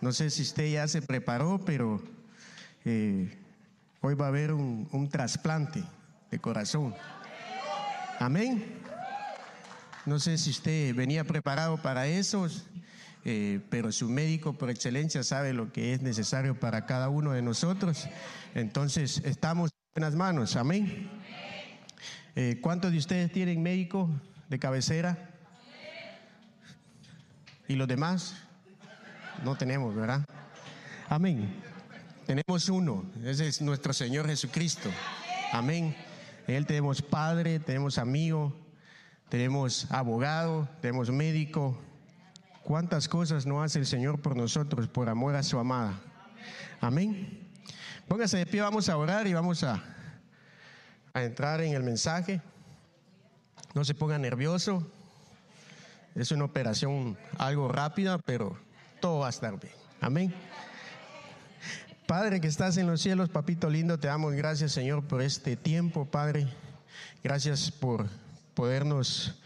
No sé si usted ya se preparó, pero eh, hoy va a haber un, trasplante de corazón. Amén. No sé si usted venía preparado para eso, eh, pero su médico por excelencia sabe lo que es necesario para cada uno de nosotros. Entonces, estamos en buenas manos. Amén. Eh, ¿Cuántos de ustedes tienen médico de cabecera? ¿Y los demás? No tenemos, ¿verdad? Amén. Tenemos uno, ese es nuestro Señor Jesucristo. Amén. Él tenemos padre, tenemos amigo, tenemos abogado, tenemos médico. ¿Cuántas cosas no hace el Señor por nosotros por amor a su amada? Amén. Póngase de pie, vamos a orar y vamos a, a entrar en el mensaje. No se ponga nervioso. Es una operación algo rápida, pero todo va a estar bien. Amén. Padre que estás en los cielos, papito lindo, te damos gracias Señor por este tiempo, Padre. Gracias por podernos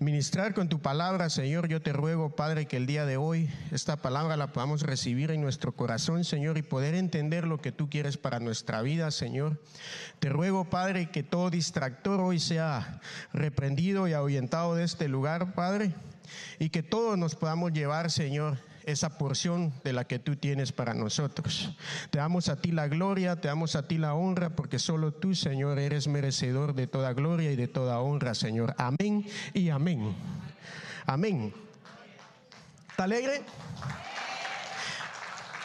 ministrar con tu palabra, Señor. Yo te ruego, Padre, que el día de hoy esta palabra la podamos recibir en nuestro corazón, Señor, y poder entender lo que tú quieres para nuestra vida, Señor. Te ruego, Padre, que todo distractor hoy sea reprendido y ahuyentado de este lugar, Padre, y que todos nos podamos llevar, Señor, esa porción de la que tú tienes para nosotros. Te damos a ti la gloria, te damos a ti la honra, porque solo tú, Señor, eres merecedor de toda gloria y de toda honra, Señor. Amén y amén. Amén. ¿Está alegre?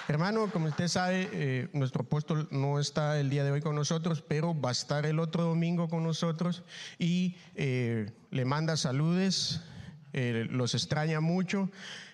Hermano, como usted sabe, eh, nuestro apóstol no está el día de hoy con nosotros, pero va a estar el otro domingo con nosotros y eh, le manda saludes, eh, los extraña mucho.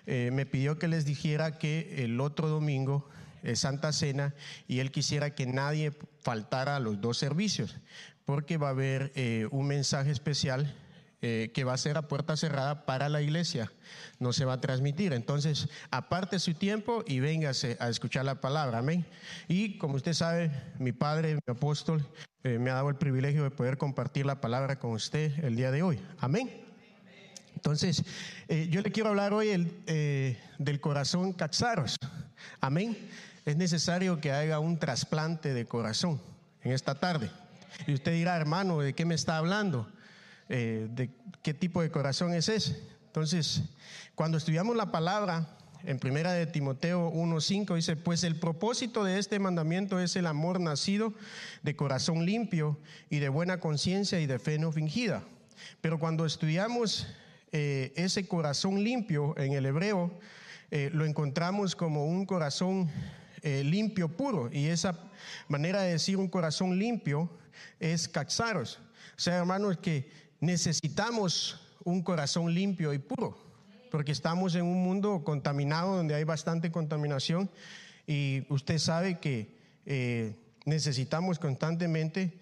Eh, me pidió que les dijera que el otro domingo es Santa Cena y él quisiera que nadie faltara a los dos servicios, porque va a haber eh, un mensaje especial eh, que va a ser a puerta cerrada para la iglesia, no se va a transmitir. Entonces, aparte su tiempo y véngase a escuchar la palabra, amén. Y como usted sabe, mi padre, mi apóstol, me ha dado el privilegio de poder compartir la palabra con usted el día de hoy, amén. Entonces, eh, yo le quiero hablar hoy eh, del corazón caxaros. Amén. Es necesario que haga un trasplante de corazón en esta tarde. Y usted dirá, hermano, ¿de qué me está hablando? Eh, ¿De qué tipo de corazón es ese? Entonces, cuando estudiamos la palabra en primera de Timoteo 1:5 dice, "Pues el propósito de este mandamiento es el amor nacido de corazón limpio y de buena conciencia y de fe no fingida." Pero cuando estudiamos eh, ese corazón limpio en el hebreo eh, lo encontramos como un corazón eh, limpio puro y esa manera de decir un corazón limpio es caxaros. O sea, hermanos, que necesitamos un corazón limpio y puro porque estamos en un mundo contaminado donde hay bastante contaminación y usted sabe que necesitamos constantemente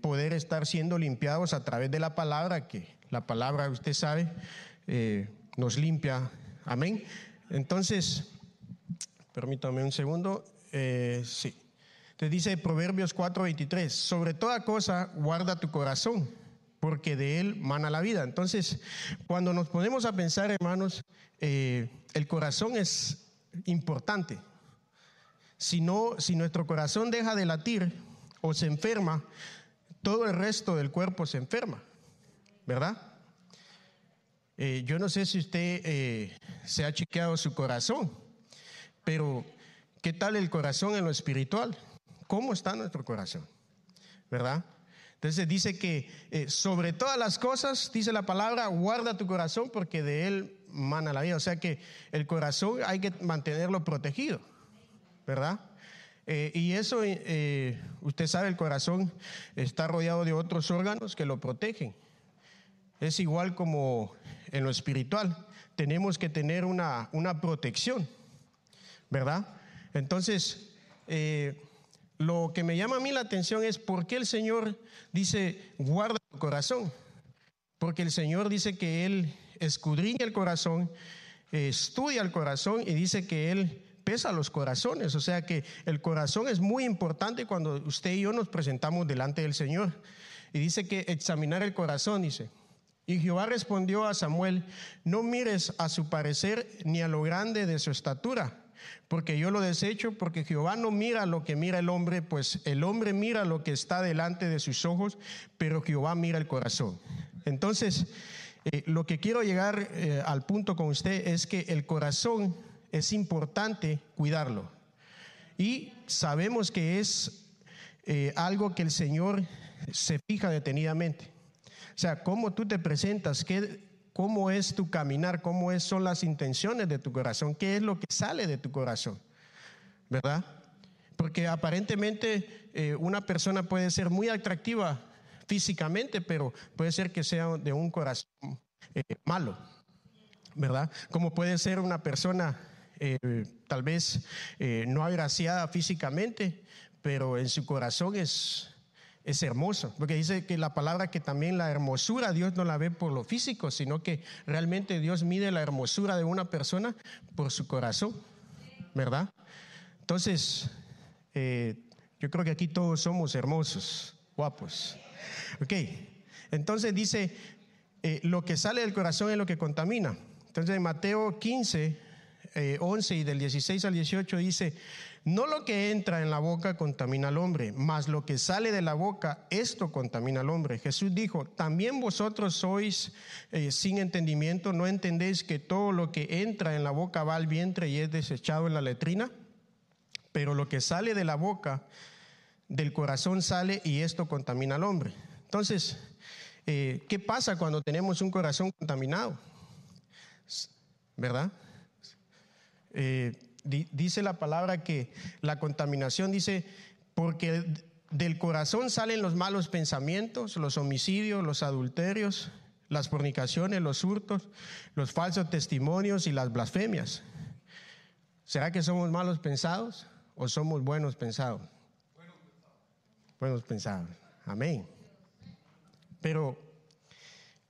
poder estar siendo limpiados a través de la palabra que la palabra, usted sabe, eh, nos limpia. Amén. Entonces, permítame un segundo. Eh, sí. Te dice Proverbios 4:23, sobre toda cosa guarda tu corazón, porque de él mana la vida. Entonces, cuando nos ponemos a pensar, hermanos, eh, el corazón es importante. Si, no, si nuestro corazón deja de latir o se enferma, todo el resto del cuerpo se enferma. ¿Verdad? Eh, yo no sé si usted eh, se ha chequeado su corazón, pero ¿qué tal el corazón en lo espiritual? ¿Cómo está nuestro corazón? ¿Verdad? Entonces dice que eh, sobre todas las cosas, dice la palabra, guarda tu corazón porque de él mana la vida. O sea que el corazón hay que mantenerlo protegido, ¿verdad? y eso, usted sabe, el corazón está rodeado de otros órganos que lo protegen. Es igual como en lo espiritual. Tenemos que tener una, una protección, ¿verdad? Entonces, eh, lo que me llama a mí la atención es por qué el Señor dice, guarda tu corazón. Porque el Señor dice que Él escudriña el corazón, estudia el corazón y dice que Él pesa los corazones. O sea que el corazón es muy importante cuando usted y yo nos presentamos delante del Señor. Y dice que examinar el corazón, dice, Y Jehová respondió a Samuel, no mires a su parecer ni a lo grande de su estatura, porque yo lo desecho, porque Jehová no mira lo que mira el hombre, pues el hombre mira lo que está delante de sus ojos, pero Jehová mira el corazón. Entonces, eh, lo que quiero llegar eh, al punto con usted es que el corazón es importante cuidarlo. Y sabemos que es eh, algo que el Señor se fija detenidamente. O sea, cómo tú te presentas, qué, cómo es tu caminar, cómo es, son las intenciones de tu corazón, qué es lo que sale de tu corazón, ¿verdad? Porque aparentemente eh, una persona puede ser muy atractiva físicamente, pero puede ser que sea de un corazón eh, malo, ¿verdad? Como puede ser una persona eh, tal vez no agraciada físicamente, pero en su corazón es es hermoso, porque dice que la palabra que también la hermosura Dios no la ve por lo físico, sino que realmente Dios mide la hermosura de una persona por su corazón, ¿verdad? Entonces, eh, yo creo que aquí todos somos hermosos, guapos. Ok, entonces dice, eh, lo que sale del corazón es lo que contamina. Entonces en Mateo 15, 11 eh, y del 16 al 18 dice, no lo que entra en la boca contamina al hombre, mas lo que sale de la boca, esto contamina al hombre. Jesús dijo, también vosotros sois eh, sin entendimiento, no entendéis que todo lo que entra en la boca va al vientre y es desechado en la letrina, pero lo que sale de la boca, del corazón sale y esto contamina al hombre. Entonces, eh, ¿qué pasa cuando tenemos un corazón contaminado? ¿Verdad? Eh, dice la palabra que la contaminación dice, porque del corazón salen los malos pensamientos, los homicidios, los adulterios, las fornicaciones, los hurtos, los falsos testimonios y las blasfemias. ¿Será que somos malos pensados o somos buenos pensados? Buenos pensados. Amén. Pero,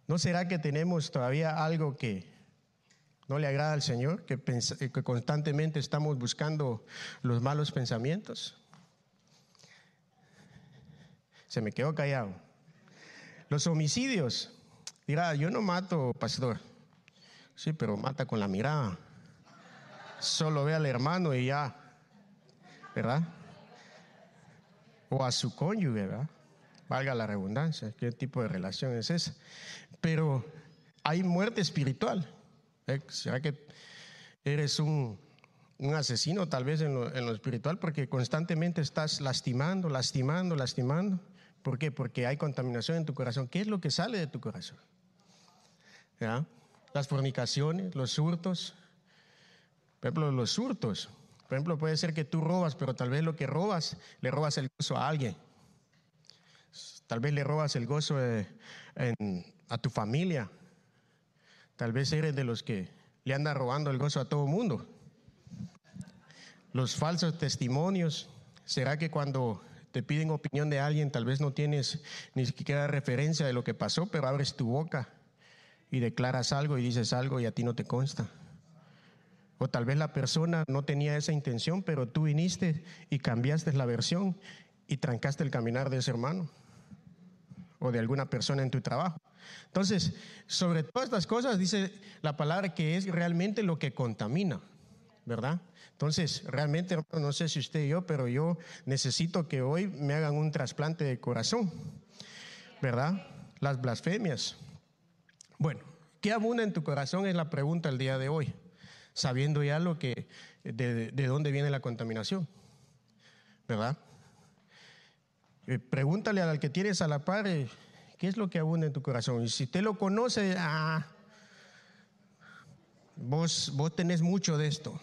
¿no será que tenemos todavía algo que ¿No le agrada al Señor que, que constantemente estamos buscando los malos pensamientos? Se me quedó callado. Los homicidios. Dirá, yo no mato, pastor. Sí, pero mata con la mirada. Solo ve al hermano y ya. ¿Verdad? O a su cónyuge, ¿verdad? Valga la redundancia. ¿Qué tipo de relación es esa? Pero hay muerte espiritual. ¿Eh? ¿Será que eres un, asesino tal vez en lo, espiritual? Porque constantemente estás lastimando, lastimando, lastimando. ¿Por qué? Porque hay contaminación en tu corazón. ¿Qué es lo que sale de tu corazón? Las fornicaciones, los hurtos. Por ejemplo, los hurtos. Por ejemplo, puede ser que tú robas, pero tal vez lo que robas, le robas el gozo a alguien. Tal vez le robas el gozo a tu familia, Tal vez eres de los que le anda robando el gozo a todo mundo. Los falsos testimonios. ¿Será que cuando te piden opinión de alguien, tal vez no tienes ni siquiera referencia de lo que pasó, pero abres tu boca y declaras algo y dices algo y a ti no te consta? O tal vez la persona no tenía esa intención, pero tú viniste y cambiaste la versión y trancaste el caminar de ese hermano o de alguna persona en tu trabajo. Entonces, sobre todas estas cosas dice la palabra que es realmente lo que contamina, ¿verdad? Entonces, realmente, no sé si usted y yo, pero yo necesito que hoy me hagan un trasplante de corazón, ¿verdad? Las blasfemias. Bueno, ¿qué abunda en tu corazón? Es la pregunta el día de hoy, sabiendo ya lo que, de, dónde viene la contaminación, ¿verdad? Eh, pregúntale al que tienes a la par. Eh, ¿Qué es lo que abunda en tu corazón? Y si usted lo conoce, ah, vos, vos tenés mucho de esto.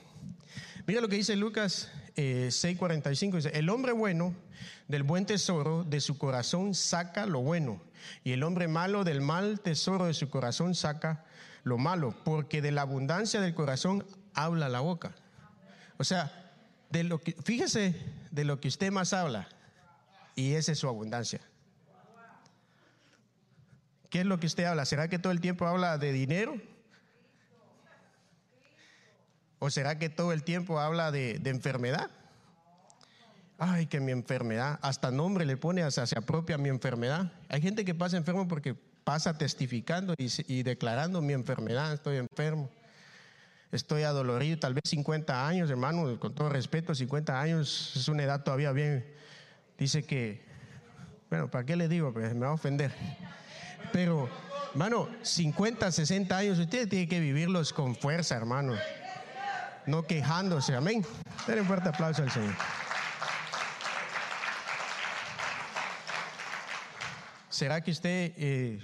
Mira lo que dice Lucas 6:45, eh, dice, el hombre bueno del buen tesoro de su corazón saca lo bueno, y el hombre malo del mal tesoro de su corazón saca lo malo, porque de la abundancia del corazón habla la boca. O sea, de lo que, fíjese de lo que usted más habla, y esa es su abundancia. ¿Qué es lo que usted habla? ¿Será que todo el tiempo habla de dinero? ¿O será que todo el tiempo habla de, enfermedad? Ay, que mi enfermedad, hasta nombre le pone, sea, se apropia mi enfermedad. Hay gente que pasa enfermo porque pasa testificando y, y declarando mi enfermedad, estoy enfermo estoy adolorido, tal vez 50 años, hermano, con todo respeto, 50 años es una edad todavía bien. Dice que, bueno, ¿para qué le digo? Pues me va a ofender. Pero, hermano, 50, 60 años, usted tiene que vivirlos con fuerza, hermano. No quejándose, amén. Den un fuerte aplauso al Señor. ¿Será que usted eh,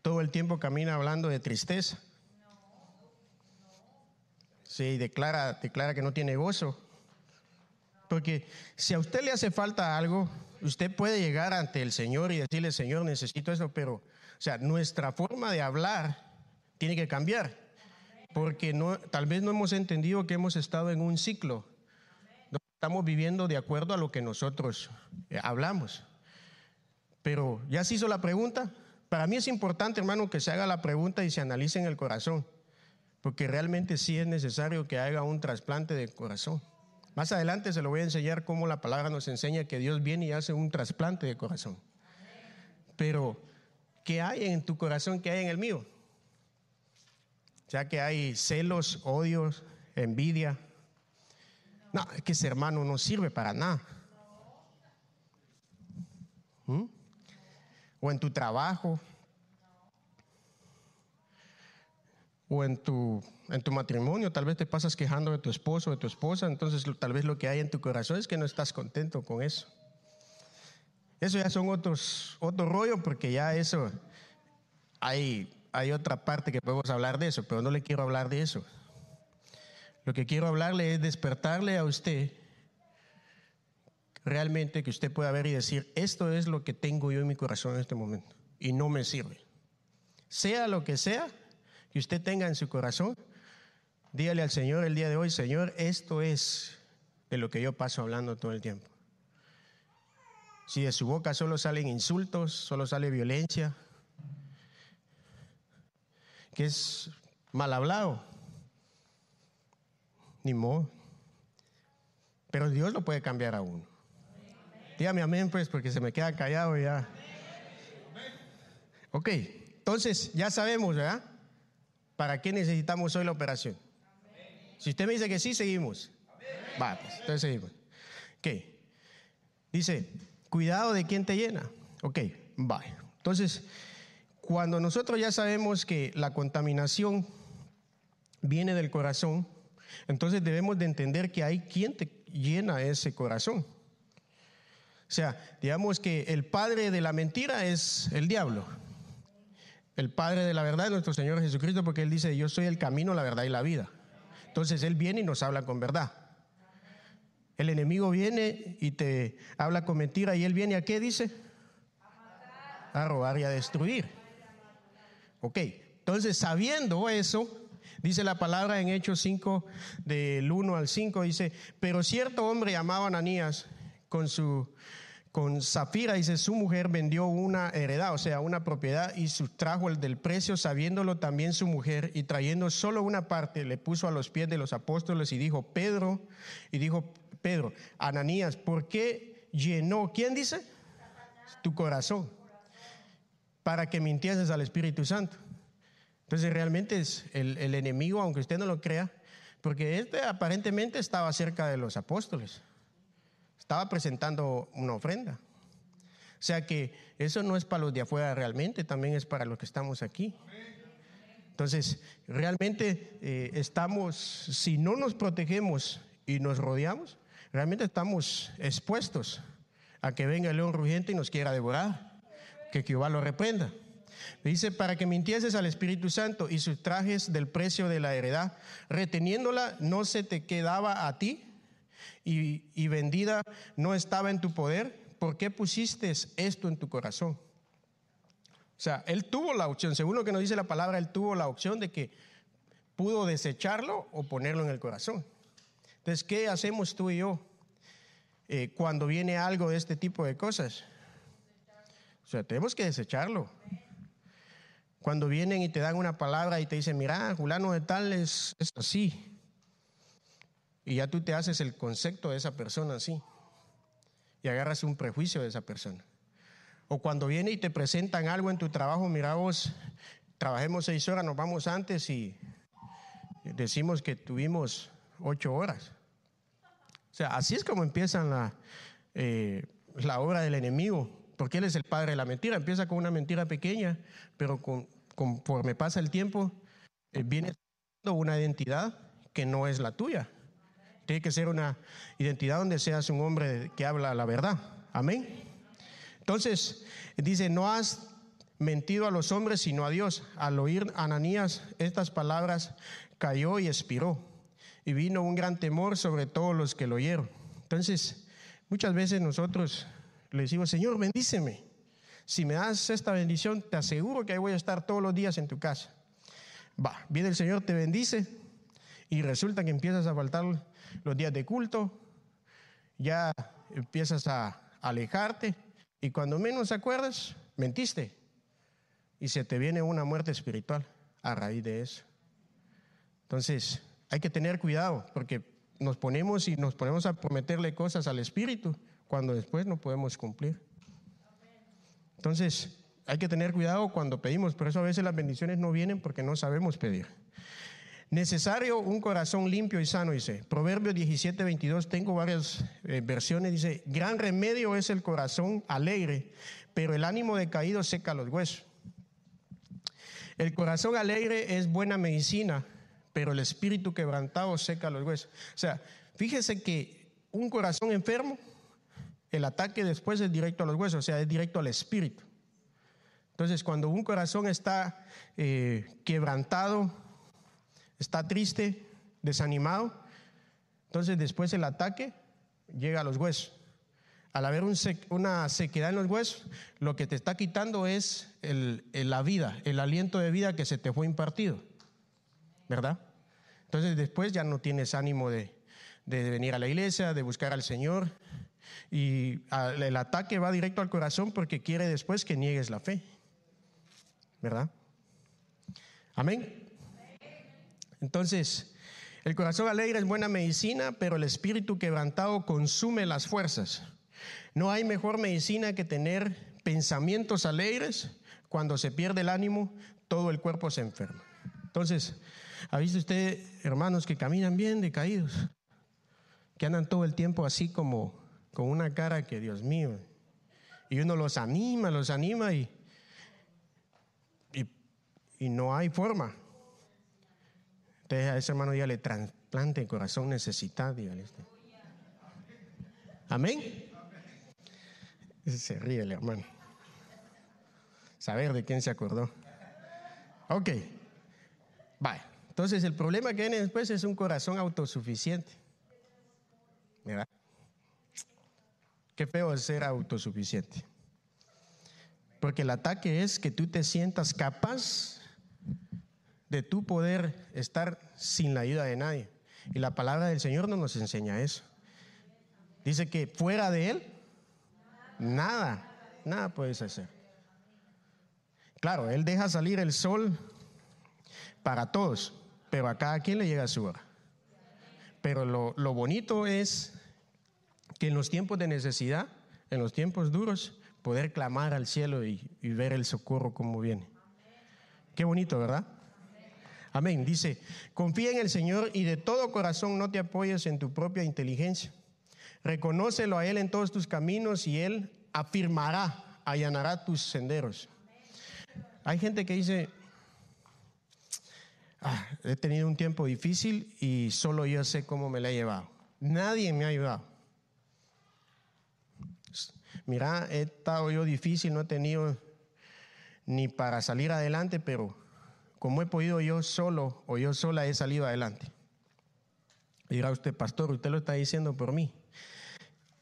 todo el tiempo camina hablando de tristeza? Sí, declara, declara que no tiene gozo. Porque si a usted le hace falta algo, usted puede llegar ante el Señor y decirle, Señor, necesito eso, pero, sea, nuestra forma de hablar tiene que cambiar. Porque tal vez no hemos entendido que hemos estado en un ciclo. No estamos viviendo de acuerdo a lo que nosotros eh, hablamos. Pero, ¿ya se hizo la pregunta? Para mí es importante, hermano, que se haga la pregunta y se analice en el corazón porque realmente sí es necesario que haga un trasplante de corazón. Más adelante se lo voy a enseñar cómo la palabra nos enseña que Dios viene y hace un trasplante de corazón. Pero, ¿qué hay en tu corazón que hay en el mío? Ya que hay celos, odios, envidia. No, es que ese hermano no sirve para nada. ¿Mm? O en tu trabajo, o en tu, en tu matrimonio, tal vez te pasas quejando de tu esposo o de tu esposa, entonces tal vez lo que hay en tu corazón es que no estás contento con eso. Eso ya son otros, otro rollo porque ya eso, hay, hay otra parte que podemos hablar de eso, pero no le quiero hablar de eso. Lo que quiero hablarle es despertarle a usted realmente que usted pueda ver y decir, esto es lo que tengo yo en mi corazón en este momento y no me sirve. Sea lo que sea, que usted tenga en su corazón, dígale al Señor el día de hoy, Señor, esto es de lo que yo paso hablando todo el tiempo. Si de su boca solo salen insultos, solo sale violencia, que es mal hablado, ni modo. Pero Dios lo puede cambiar a uno. Dígame amén, pues, porque se me queda callado ya. Ok, entonces ya sabemos, ¿verdad? ¿Para qué necesitamos hoy la operación? Si usted me dice que sí, seguimos. Va, pues, entonces seguimos. Ok. Dice, cuidado de quién te llena. Ok, va. Entonces, cuando nosotros ya sabemos que la contaminación viene del corazón, entonces debemos de entender que hay quien te llena ese corazón. O sea, digamos que el padre de la mentira es el diablo el Padre de la verdad es nuestro Señor Jesucristo, porque Él dice, yo soy el camino, la verdad y la vida. Entonces Él viene y nos habla con verdad. El enemigo viene y te habla con mentira y Él viene a qué dice? A robar y a destruir. Ok, entonces sabiendo eso, dice la palabra en Hechos 5, del 1 al 5, dice, pero cierto hombre llamado Ananías, con su con Zafira, dice, su mujer vendió una heredad, o sea, una propiedad, y sustrajo el del precio, sabiéndolo también su mujer, y trayendo solo una parte, le puso a los pies de los apóstoles y dijo, Pedro, y dijo, Pedro, Ananías, ¿por qué llenó, quién dice? Tu corazón, para que mintieses al Espíritu Santo. Entonces realmente es el, enemigo, aunque usted no lo crea, porque este aparentemente estaba cerca de los apóstoles estaba presentando una ofrenda. O sea que eso no es para los de afuera realmente, también es para los que estamos aquí. Entonces, realmente eh, estamos, si no nos protegemos y nos rodeamos, realmente estamos expuestos a que venga el león rugiente y nos quiera devorar, que Jehová lo reprenda. Dice, para que mintieses al Espíritu Santo y sus trajes del precio de la heredad, reteniéndola, no se te quedaba a ti, y, vendida no estaba en tu poder, ¿por qué pusiste esto en tu corazón? O sea, él tuvo la opción, según lo que nos dice la palabra, él tuvo la opción de que pudo desecharlo o ponerlo en el corazón. Entonces, ¿qué hacemos tú y yo eh, cuando viene algo de este tipo de cosas? O sea, tenemos que desecharlo. Cuando vienen y te dan una palabra y te dicen, mira, fulano de tal es así, y ya tú te haces el concepto de esa persona así. Y agarras un prejuicio de esa persona. O cuando viene y te presentan algo en tu trabajo, mira vos, trabajemos seis horas, nos vamos antes y decimos que tuvimos ocho horas. O sea, así es como empiezan la, eh, la obra del enemigo, porque él es el padre de la mentira. Empieza con una mentira pequeña, pero conforme pasa el tiempo, eh, viene una identidad que no es la tuya. Tiene que ser una identidad donde seas un hombre que habla la verdad. Amén. Entonces, dice, no has mentido a los hombres, sino a Dios. Al oír Ananías estas palabras, cayó y expiró. Y vino un gran temor sobre todos los que lo oyeron. Entonces, muchas veces nosotros le decimos, Señor, bendíceme. Si me das esta bendición, te aseguro que ahí voy a estar todos los días en tu casa. Va, viene el Señor, te bendice y resulta que empiezas a faltar los días de culto, ya empiezas a alejarte y cuando menos acuerdas, mentiste y se te viene una muerte espiritual a raíz de eso. Entonces, hay que tener cuidado porque nos ponemos y nos ponemos a prometerle cosas al Espíritu cuando después no podemos cumplir. Entonces, hay que tener cuidado cuando pedimos, por eso a veces las bendiciones no vienen porque no sabemos pedir. Necesario un corazón limpio y sano, dice. Proverbios 17, 22, tengo varias eh, versiones, dice, gran remedio es el corazón alegre, pero el ánimo decaído seca los huesos. El corazón alegre es buena medicina, pero el espíritu quebrantado seca los huesos. O sea, fíjese que un corazón enfermo, el ataque después es directo a los huesos, o sea, es directo al espíritu. Entonces, cuando un corazón está eh, quebrantado, está triste, desanimado, entonces después el ataque llega a los huesos. Al haber una sequedad en los huesos, lo que te está quitando es la vida, el aliento de vida que se te fue impartido. ¿Verdad? Entonces después ya no tienes ánimo de, venir a la iglesia, de buscar al Señor. Y el ataque va directo al corazón porque quiere después que niegues la fe. ¿Verdad? Amén. Entonces, el corazón alegre es buena medicina, pero el espíritu quebrantado consume las fuerzas. No hay mejor medicina que tener pensamientos alegres. Cuando se pierde el ánimo, todo el cuerpo se enferma. Entonces, ¿ha visto usted hermanos que caminan bien decaídos? Que andan todo el tiempo así como con una cara que, Dios mío, y uno los anima, los anima y, y, no hay forma a ese hermano ya le trasplante el corazón necesitado. Amén. Se ríe el hermano. Saber de quién se acordó. Ok. Vaya. Entonces el problema que viene después es un corazón autosuficiente. ¿Verdad? Qué feo es ser autosuficiente. Porque el ataque es que tú te sientas capaz de tu poder estar sin la ayuda de nadie. Y la palabra del Señor no nos enseña eso. Dice que fuera de Él, nada, nada puedes hacer. Claro, Él deja salir el sol para todos, pero a cada quien le llega su hora. Pero lo, bonito es que en los tiempos de necesidad, en los tiempos duros, poder clamar al cielo y, y ver el socorro como viene. Qué bonito, ¿verdad? Amén. Dice, confía en el Señor y de todo corazón no te apoyes en tu propia inteligencia. Reconócelo a Él en todos tus caminos y Él afirmará, allanará tus senderos. Hay gente que dice, ah, he tenido un tiempo difícil y solo yo sé cómo me la he llevado. Nadie me ha ayudado. Mira, he estado yo difícil, no he tenido ni para salir adelante, pero como he podido yo solo o yo sola he salido adelante. dirá usted, pastor, usted lo está diciendo por mí.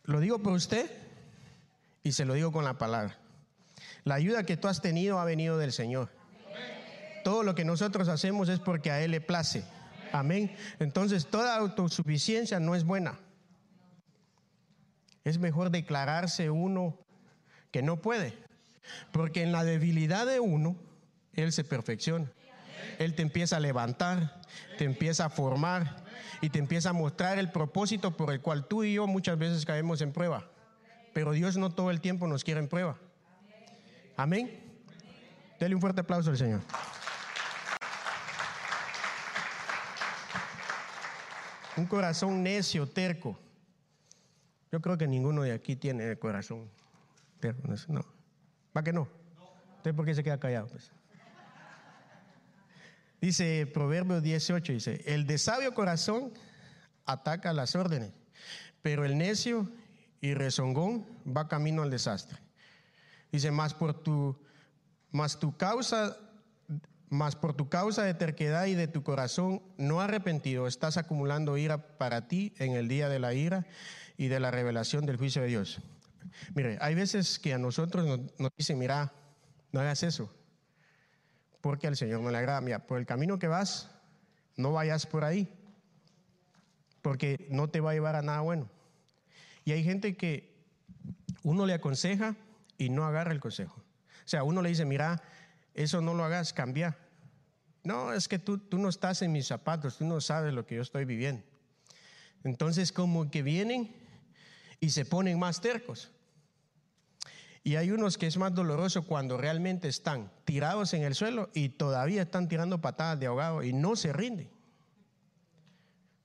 Lo digo por usted y se lo digo con la palabra. La ayuda que tú has tenido ha venido del Señor. Todo lo que nosotros hacemos es porque a Él le place. Amén. Entonces toda autosuficiencia no es buena. Es mejor declararse uno que no puede. Porque en la debilidad de uno, Él se perfecciona. Él te empieza a levantar, te empieza a formar y te empieza a mostrar el propósito por el cual tú y yo muchas veces caemos en prueba. Pero Dios no todo el tiempo nos quiere en prueba. Amén. Dele un fuerte aplauso al Señor. Un corazón necio, terco. Yo creo que ninguno de aquí tiene corazón terco. No. ¿Va que no? ¿Usted por qué se queda callado? Pues? Dice Proverbios 18, dice, el de sabio corazón ataca las órdenes, pero el necio y rezongón va camino al desastre. Dice, más por tu, más tu causa, más por tu causa de terquedad y de tu corazón no arrepentido, estás acumulando ira para ti en el día de la ira y de la revelación del juicio de Dios. Mire, hay veces que a nosotros nos, nos dicen, mira, no hagas eso, porque al Señor no le agrada. Mira, por el camino que vas, no vayas por ahí, porque no te va a llevar a nada bueno. Y hay gente que uno le aconseja y no agarra el consejo. O sea, uno le dice, mira, eso no lo hagas, cambia. No, es que tú, tú no estás en mis zapatos, tú no sabes lo que yo estoy viviendo. Entonces, como que vienen y se ponen más tercos. Y hay unos que es más doloroso cuando realmente están tirados en el suelo y todavía están tirando patadas de ahogado y no se rinden.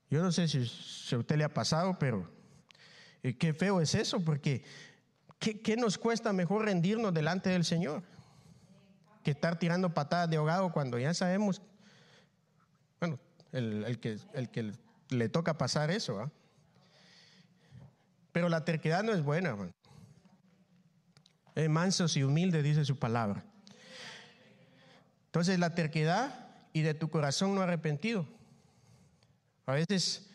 Yo no sé si, a usted le ha pasado, pero eh, qué feo es eso, porque ¿qué, nos cuesta mejor rendirnos delante del Señor? Que estar tirando patadas de ahogado cuando ya sabemos, bueno, el, que, le toca pasar eso. Pero la terquedad no es buena. Man. Eh, mansos y humildes, dice su palabra. Entonces la terquedad y de tu corazón no arrepentido. A veces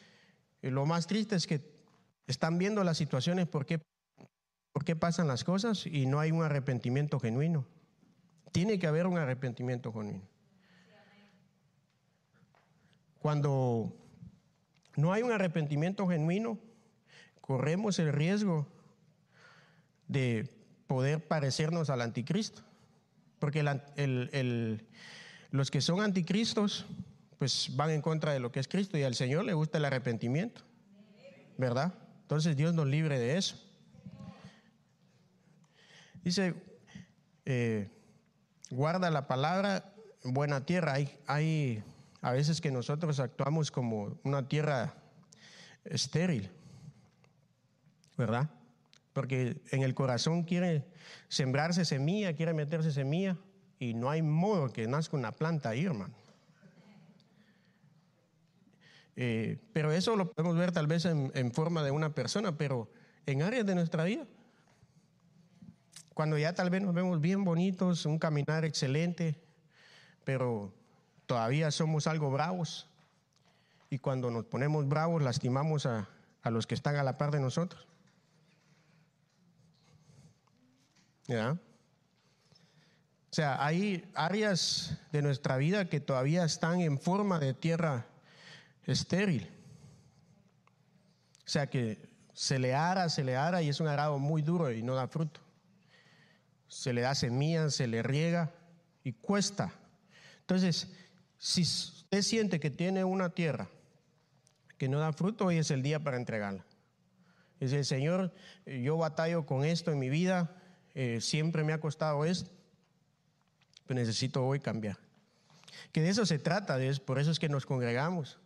eh, lo más triste es que están viendo las situaciones por qué pasan las cosas y no hay un arrepentimiento genuino. Tiene que haber un arrepentimiento genuino. Cuando no hay un arrepentimiento genuino, corremos el riesgo de poder parecernos al anticristo. Porque los que son anticristos, pues van en contra de lo que es Cristo y al Señor le gusta el arrepentimiento. ¿Verdad? Entonces Dios nos libre de eso. Dice, eh, guarda la palabra buena tierra. Hay, hay a veces que nosotros actuamos como una tierra estéril, ¿verdad? porque en el corazón quiere sembrarse semilla, quiere meterse semilla, y no hay modo que nazca una planta ahí, hermano. Eh, pero eso lo podemos ver tal vez en, en, forma de una persona, pero en áreas de nuestra vida. Cuando ya tal vez nos vemos bien bonitos, un caminar excelente, pero todavía somos algo bravos. Y cuando nos ponemos bravos, lastimamos a, a los que están a la par de nosotros. O sea, hay áreas de nuestra vida que todavía están en forma de tierra estéril. O sea que se le ara, se le ara y es un arado muy duro y no da fruto. Se le da semilla, se le riega y cuesta. Entonces, si usted siente que tiene una tierra que no da fruto, hoy es el día para entregarla. Dice, Señor, yo batallo con esto en mi vida, eh, siempre me ha costado esto, pero necesito hoy cambiar. Que de eso se trata, por eso es que nos congregamos,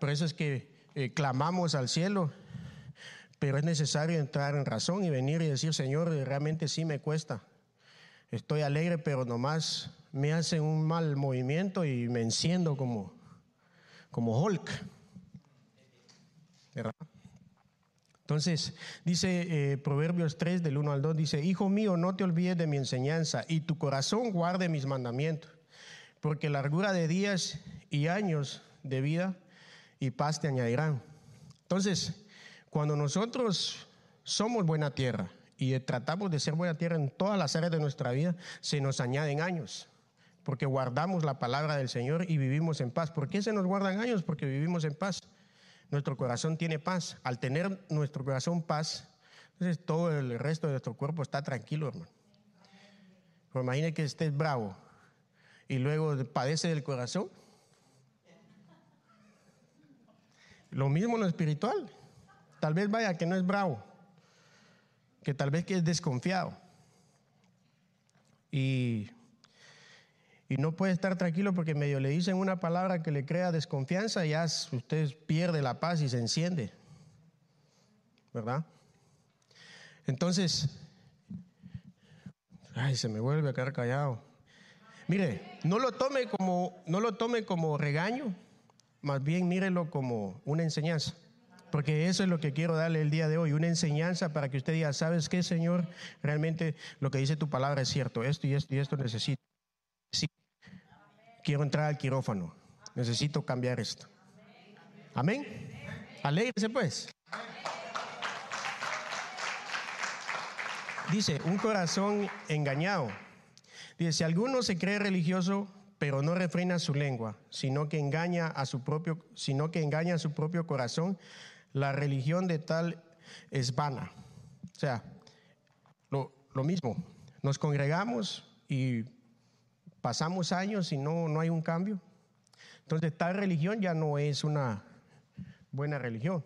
por eso es que eh, clamamos al cielo, pero es necesario entrar en razón y venir y decir, Señor, realmente sí me cuesta. Estoy alegre, pero nomás me hacen un mal movimiento y me enciendo como, como Hulk. ¿Verdad? Entonces, dice eh, Proverbios 3 del 1 al 2, dice, Hijo mío, no te olvides de mi enseñanza y tu corazón guarde mis mandamientos, porque largura de días y años de vida y paz te añadirán. Entonces, cuando nosotros somos buena tierra y tratamos de ser buena tierra en todas las áreas de nuestra vida, se nos añaden años, porque guardamos la palabra del Señor y vivimos en paz. ¿Por qué se nos guardan años? Porque vivimos en paz nuestro corazón tiene paz. Al tener nuestro corazón paz, entonces todo el resto de nuestro cuerpo está tranquilo, hermano. Pero imagine que estés bravo y luego padece del corazón. Lo mismo en lo espiritual. Tal vez vaya que no es bravo, que tal vez que es desconfiado. y, y no puede estar tranquilo porque medio le dicen una palabra que le crea desconfianza, ya usted pierde la paz y se enciende. ¿Verdad? Entonces, ay, se me vuelve a quedar callado. Mire, no lo tome como, no lo tome como regaño, más bien mírelo como una enseñanza. Porque eso es lo que quiero darle el día de hoy, una enseñanza para que usted diga, ¿sabes qué, Señor? Realmente lo que dice tu palabra es cierto, esto y esto y esto necesito. Sí, quiero entrar al quirófano, necesito cambiar esto. Amén. Alégrese pues. Dice, un corazón engañado. Dice, si alguno se cree religioso, pero no refrena su lengua, sino que engaña a su propio, sino que engaña a su propio corazón, la religión de tal es vana. O sea, lo, mismo, nos congregamos y pasamos años y no, no hay un cambio. Entonces, tal religión ya no es una buena religión.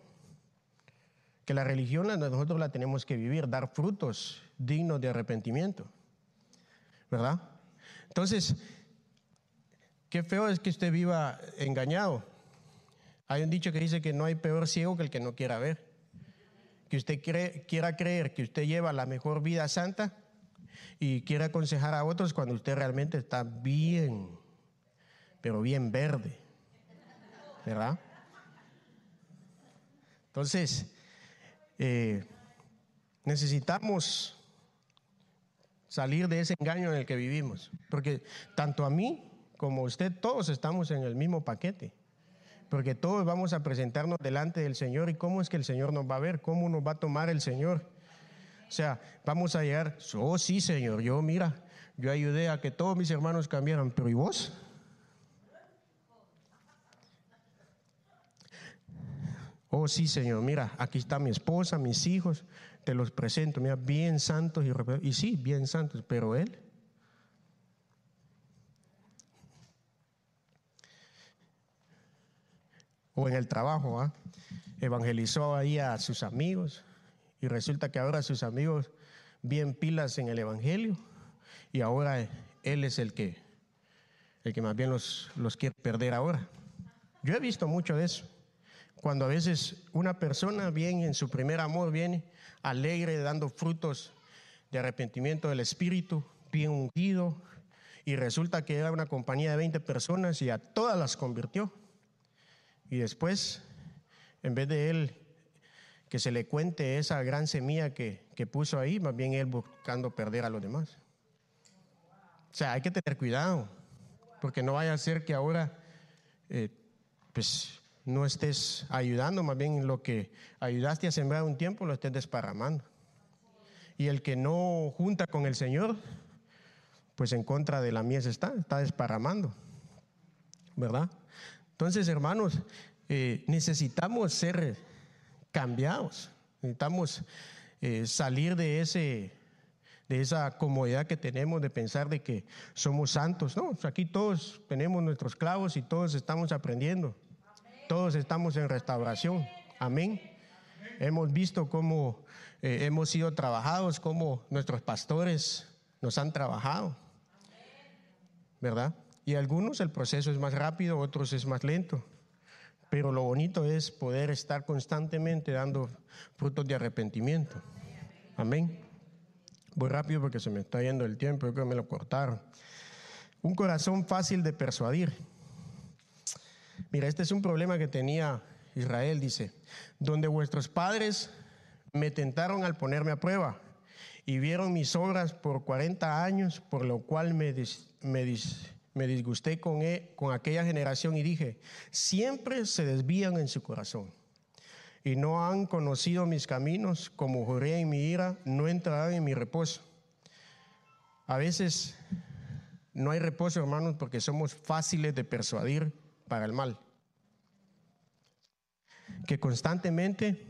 Que la religión nosotros la tenemos que vivir, dar frutos dignos de arrepentimiento. ¿Verdad? Entonces, qué feo es que usted viva engañado. Hay un dicho que dice que no hay peor ciego que el que no quiera ver. Que usted quiera creer que usted lleva la mejor vida santa y quiera aconsejar a otros cuando usted realmente está bien, pero bien verde. ¿Verdad? Entonces, eh, necesitamos salir de ese engaño en el que vivimos. Porque tanto a mí como a usted, todos estamos en el mismo paquete. Porque todos vamos a presentarnos delante del Señor y cómo es que el Señor nos va a ver, cómo nos va a tomar el Señor. O sea, vamos a llegar, oh sí Señor, yo mira, yo ayudé a que todos mis hermanos cambiaran, pero ¿y vos? Oh sí Señor, mira, aquí está mi esposa, mis hijos, te los presento, mira, bien santos y, y sí, bien santos, pero él. O en el trabajo, ¿ah? evangelizó ahí a sus amigos y resulta que ahora sus amigos bien pilas en el evangelio y ahora él es el que, el que más bien los, los quiere perder ahora. Yo he visto mucho de eso. Cuando a veces una persona bien en su primer amor viene alegre, dando frutos de arrepentimiento del Espíritu, bien ungido, y resulta que era una compañía de 20 personas y a todas las convirtió. Y después, en vez de él que se le cuente esa gran semilla que, puso ahí, más bien él buscando perder a los demás. O sea, hay que tener cuidado, porque no vaya a ser que ahora, eh, pues, no estés ayudando, más bien lo que ayudaste a sembrar un tiempo lo estés desparramando. Y el que no junta con el Señor, pues en contra de la mies está, está desparramando. ¿Verdad? Entonces, hermanos, eh, necesitamos ser cambiados, necesitamos eh, salir de ese de esa comodidad que tenemos de pensar de que somos santos. No, aquí todos tenemos nuestros clavos y todos estamos aprendiendo. Todos estamos en restauración. Amén. Hemos visto cómo eh, hemos sido trabajados, cómo nuestros pastores nos han trabajado. ¿Verdad? Y algunos el proceso es más rápido, otros es más lento. Pero lo bonito es poder estar constantemente dando frutos de arrepentimiento. Amén. Voy rápido porque se me está yendo el tiempo, yo creo que me lo cortaron. Un corazón fácil de persuadir. Mira, este es un problema que tenía Israel, dice, donde vuestros padres me tentaron al ponerme a prueba y vieron mis obras por 40 años, por lo cual me, me, disgusté con, e, con aquella generación y dije, siempre se desvían en su corazón y no han conocido mis caminos, como juré en mi ira, no entrarán en mi reposo. A veces no hay reposo, hermanos, porque somos fáciles de persuadir para el mal. Que constantemente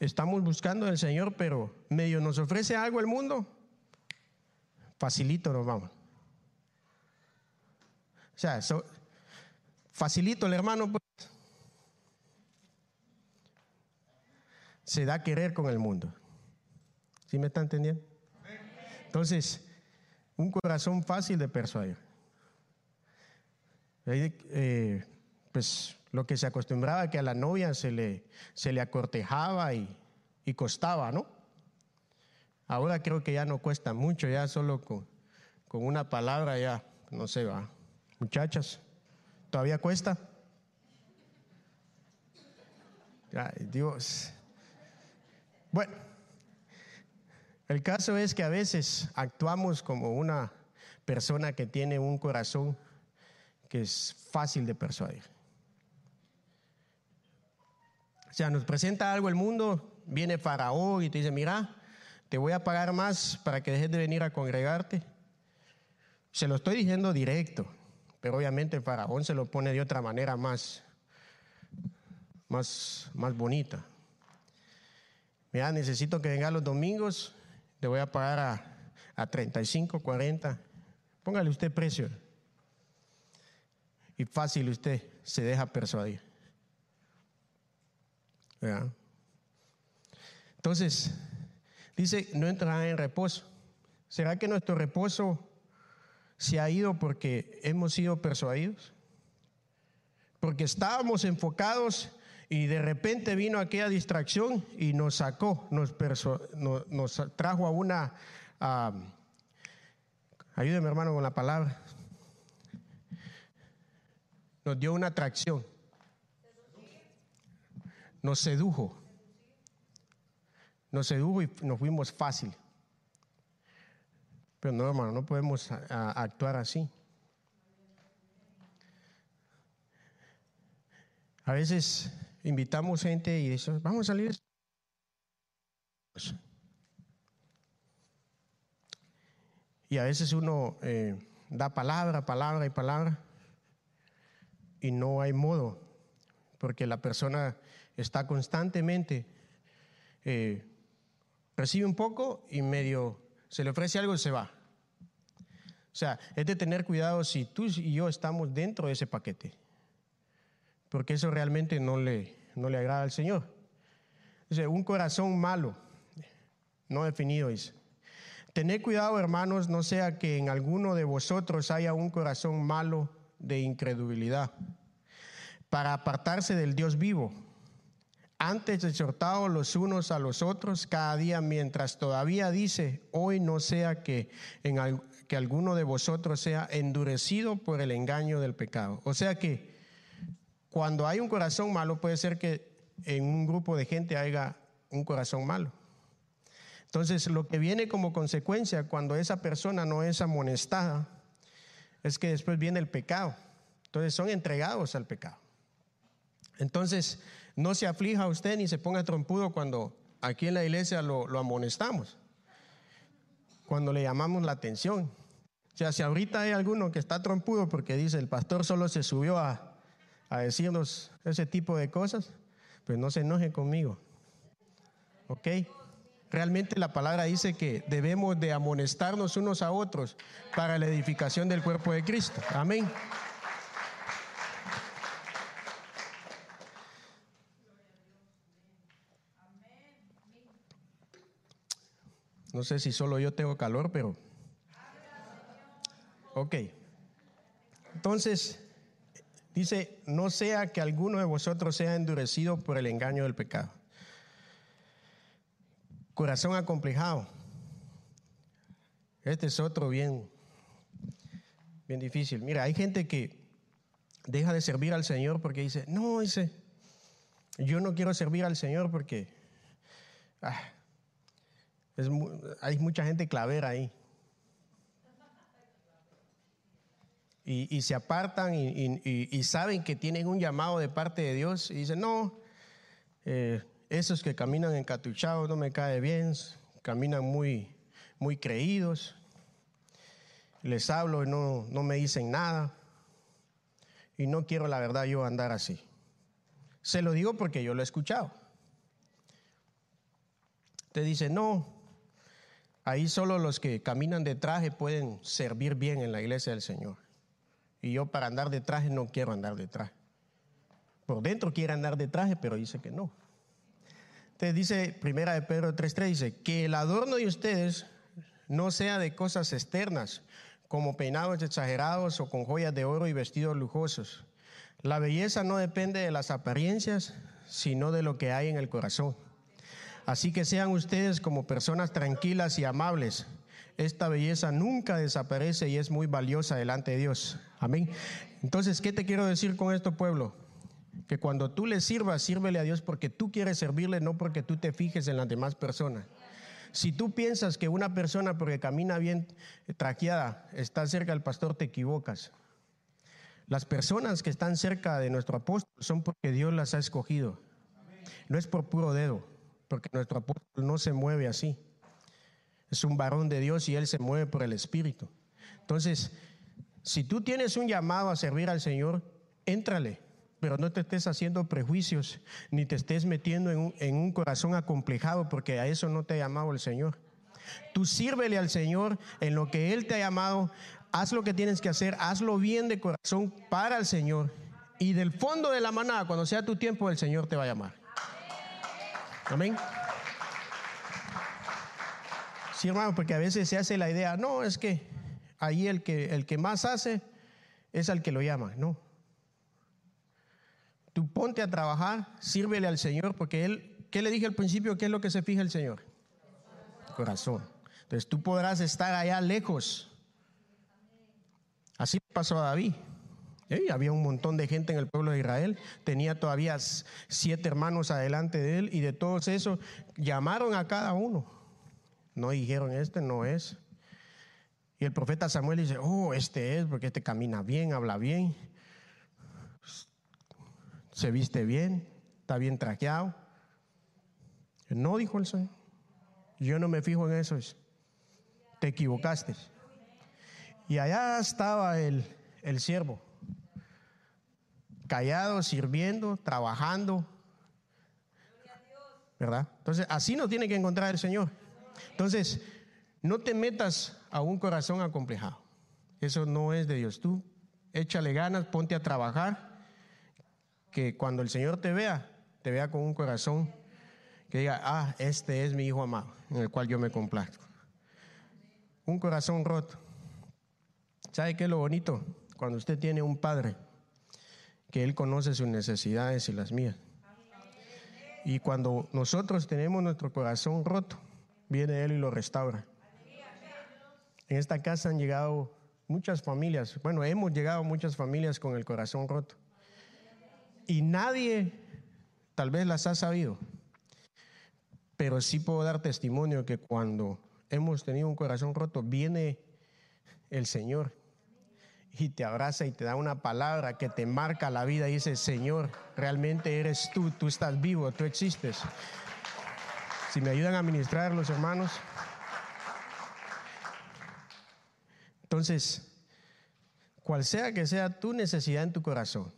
estamos buscando al Señor, pero medio nos ofrece algo el mundo, facilito nos vamos. O sea, facilito el hermano, pues, se da a querer con el mundo. ¿Sí me está entendiendo? Entonces, un corazón fácil de persuadir. Eh, pues lo que se acostumbraba que a la novia se le, se le acortejaba y, y costaba, ¿no? Ahora creo que ya no cuesta mucho, ya solo con, con una palabra ya, no se va. Muchachas, ¿todavía cuesta? Dios. Bueno, el caso es que a veces actuamos como una persona que tiene un corazón que es fácil de persuadir. O sea, nos presenta algo el mundo, viene Faraón y te dice, mira, te voy a pagar más para que dejes de venir a congregarte. Se lo estoy diciendo directo, pero obviamente el Faraón se lo pone de otra manera más, más, más bonita. Mira, necesito que venga los domingos, le voy a pagar a, a 35, 40. Póngale usted precio. Y fácil usted se deja persuadir. Entonces, dice, no entrarán en reposo. ¿Será que nuestro reposo se ha ido porque hemos sido persuadidos? Porque estábamos enfocados y de repente vino aquella distracción y nos sacó, nos, trajo a una... ayúdeme hermano con la palabra. Nos dio una atracción. Nos sedujo. Nos sedujo y nos fuimos fácil. Pero no, hermano, no podemos actuar así. A veces invitamos gente y decimos, vamos a salir. Y a veces uno eh, da palabra, palabra y palabra y no hay modo, porque la persona está constantemente, eh, recibe un poco y medio se le ofrece algo y se va. O sea, es de tener cuidado si tú y yo estamos dentro de ese paquete porque eso realmente no le, no le agrada al Señor. Dice, un corazón malo, no definido, dice. Tened cuidado, hermanos, no sea que en alguno de vosotros haya un corazón malo de incredulidad, para apartarse del Dios vivo. Antes exhortados los unos a los otros cada día, mientras todavía dice, hoy no sea que, que alguno de vosotros sea endurecido por el engaño del pecado. O sea que cuando hay un corazón malo, puede ser que en un grupo de gente haya un corazón malo. Entonces, lo que viene como consecuencia cuando esa persona no es amonestada es que después viene el pecado. Entonces, son entregados al pecado. Entonces, no se aflija usted ni se ponga trompudo cuando aquí en la iglesia lo, amonestamos, cuando le llamamos la atención. O sea, si ahorita hay alguno que está trompudo porque dice el pastor solo se subió a, a decirnos ese tipo de cosas, pues no se enoje conmigo. ¿Ok? Realmente la palabra dice que debemos de amonestarnos unos a otros para la edificación del cuerpo de Cristo. Amén. No sé si solo yo tengo calor, pero... Ok. Entonces, Dice, no sea que alguno de vosotros sea endurecido por el engaño del pecado. Corazón acomplejado. Este es otro bien, bien difícil. Mira, hay gente que deja de servir al Señor porque dice, no, dice, yo no quiero servir al Señor porque ah, hay mucha gente clavera ahí. y, se apartan y, saben que tienen un llamado de parte de Dios y dicen, no, eh, esos que caminan encatuchados no me cae bien, caminan muy, muy creídos, les hablo y no, no me dicen nada y no quiero la verdad yo andar así. Se lo digo porque yo lo he escuchado. Te dice, no, ahí solo los que caminan de traje pueden servir bien en la iglesia del Señor. Y yo para andar de traje no quiero andar de traje. Por dentro quiere andar de traje, pero dice que no. Entonces dice, primera de Pedro 3.3, dice, que el adorno de ustedes no sea de cosas externas, como peinados exagerados o con joyas de oro y vestidos lujosos. La belleza no depende de las apariencias, sino de lo que hay en el corazón. Así que sean ustedes como personas tranquilas y amables. Esta belleza nunca desaparece y es muy valiosa delante de Dios. Amén. Entonces, ¿qué te quiero decir con esto, pueblo? Que cuando tú le sirvas, sírvele a Dios porque tú quieres servirle, no porque tú te fijes en las demás personas. Si tú piensas que una persona porque camina bien traqueada está cerca del pastor, te equivocas. Las personas que están cerca de nuestro apóstol son porque Dios las ha escogido. No es por puro dedo, porque nuestro apóstol no se mueve así. Es un varón de Dios y él se mueve por el Espíritu. Entonces, si tú tienes un llamado a servir al Señor, éntrale, pero no te estés haciendo prejuicios, ni te estés metiendo en un, en un corazón acomplejado, porque a eso no te ha llamado el Señor. Tú sírvele al Señor en lo que Él te ha llamado, haz lo que tienes que hacer, hazlo bien de corazón para el Señor. Y del fondo de la manada, cuando sea tu tiempo, el Señor te va a llamar. Amén. Sí, hermano, porque a veces se hace la idea, no, es que ahí el que, el que más hace es al que lo llama. No. Tú ponte a trabajar, sírvele al Señor, porque Él, ¿qué le dije al principio? ¿Qué es lo que se fija el Señor? Corazón. Entonces tú podrás estar allá lejos. Así pasó a David. Había un montón de gente en el pueblo de Israel. Tenía todavía siete hermanos adelante de él y de todos esos llamaron a cada uno. No dijeron, este no es. Y el profeta Samuel dice, oh, este es, porque este camina bien, habla bien, se viste bien, está bien traqueado. No, dijo el Señor. Yo no me fijo en eso. Te equivocaste. Y allá estaba el, el siervo, callado, sirviendo, trabajando. ¿Verdad? Entonces, así no tiene que encontrar el Señor. Entonces, no te metas a un corazón acomplejado. Eso no es de Dios. Tú échale ganas, ponte a trabajar, que cuando el Señor te vea, te vea con un corazón que diga, ah, este es mi hijo amado, en el cual yo me complazco. Un corazón roto. ¿Sabe qué es lo bonito? Cuando usted tiene un padre, que él conoce sus necesidades y las mías. Y cuando nosotros tenemos nuestro corazón roto, viene él y lo restaura. En esta casa han llegado muchas familias, bueno, hemos llegado muchas familias con el corazón roto. Y nadie tal vez las ha sabido, pero sí puedo dar testimonio que cuando hemos tenido un corazón roto, viene el Señor y te abraza y te da una palabra que te marca la vida y dice, Señor, realmente eres tú, tú estás vivo, tú existes. Si me ayudan a ministrar los hermanos. Entonces, cual sea que sea tu necesidad en tu corazón,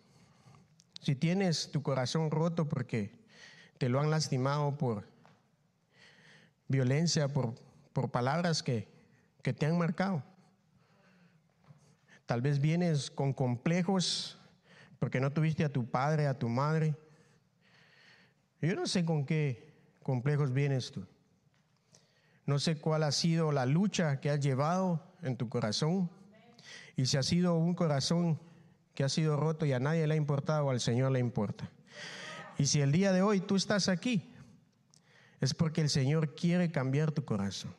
si tienes tu corazón roto porque te lo han lastimado por violencia, por, por palabras que, que te han marcado, tal vez vienes con complejos porque no tuviste a tu padre, a tu madre. Yo no sé con qué complejos vienes tú. No sé cuál ha sido la lucha que has llevado en tu corazón. Y si ha sido un corazón que ha sido roto y a nadie le ha importado, al Señor le importa. Y si el día de hoy tú estás aquí, es porque el Señor quiere cambiar tu corazón.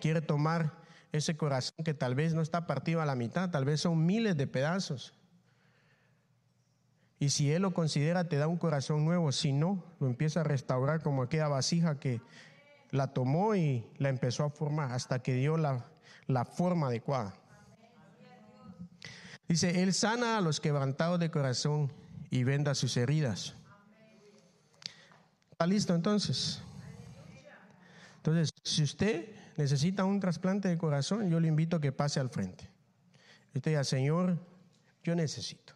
Quiere tomar ese corazón que tal vez no está partido a la mitad, tal vez son miles de pedazos. Y si Él lo considera, te da un corazón nuevo. Si no, lo empieza a restaurar como aquella vasija que la tomó y la empezó a formar hasta que dio la, la forma adecuada. Dice, Él sana a los quebrantados de corazón y venda sus heridas. ¿Está listo entonces? Entonces, si usted necesita un trasplante de corazón, yo le invito a que pase al frente. Usted diga, Señor, yo necesito.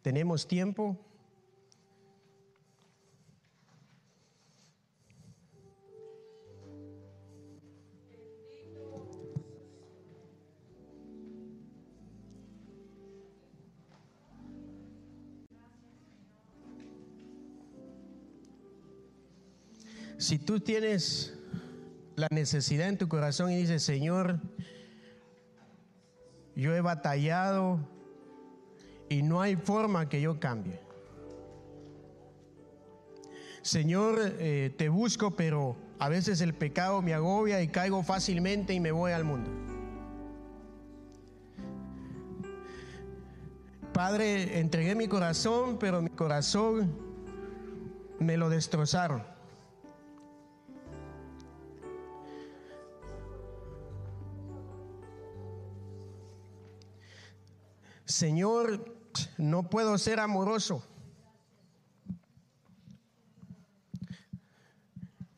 Tenemos tiempo. Si tú tienes la necesidad en tu corazón y dices, Señor, yo he batallado y no hay forma que yo cambie. Señor, eh, te busco, pero a veces el pecado me agobia y caigo fácilmente y me voy al mundo. Padre, entregué mi corazón, pero mi corazón me lo destrozaron. Señor, no puedo ser amoroso.